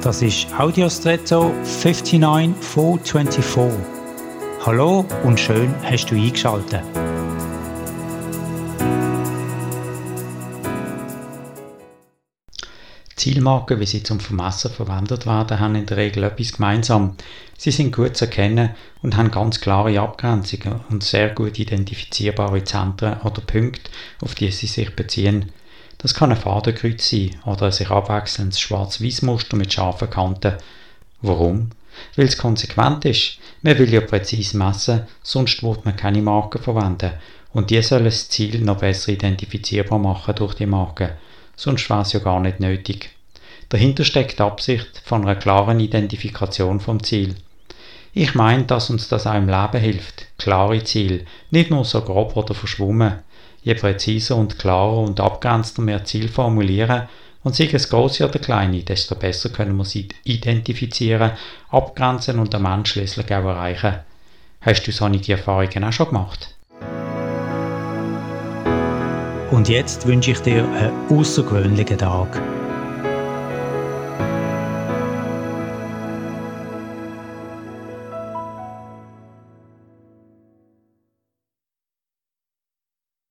Das ist Audiostretto 59424. Hallo und schön hast du eingeschaltet. Zielmarken, wie sie zum Vermessen verwendet werden, haben in der Regel etwas gemeinsam. Sie sind gut zu erkennen und haben ganz klare Abgrenzungen und sehr gut identifizierbare Zentren oder Punkte, auf die sie sich beziehen. Das kann ein Fadenkreuz sein oder ein sich abwechselndes Schwarz-Weiß-Muster mit scharfen Kanten. Warum? Weil es konsequent ist. Man will ja präzise messen, sonst wird man keine Marken verwenden. Und die sollen das Ziel noch besser identifizierbar machen durch die Marken. Sonst wäre es ja gar nicht nötig. Dahinter steckt die Absicht von einer klaren Identifikation vom Ziel. Ich meine, dass uns das auch im Leben hilft. Klare Ziele, nicht nur so grob oder verschwommen. Je präziser und klarer und abgrenzter wir Ziel formulieren, und sei es große oder kleine, desto besser können wir sie identifizieren, abgrenzen und den Mensch schließlich auch erreichen. Hast du solche Erfahrungen auch schon gemacht? Und jetzt wünsche ich dir einen außergewöhnlichen Tag.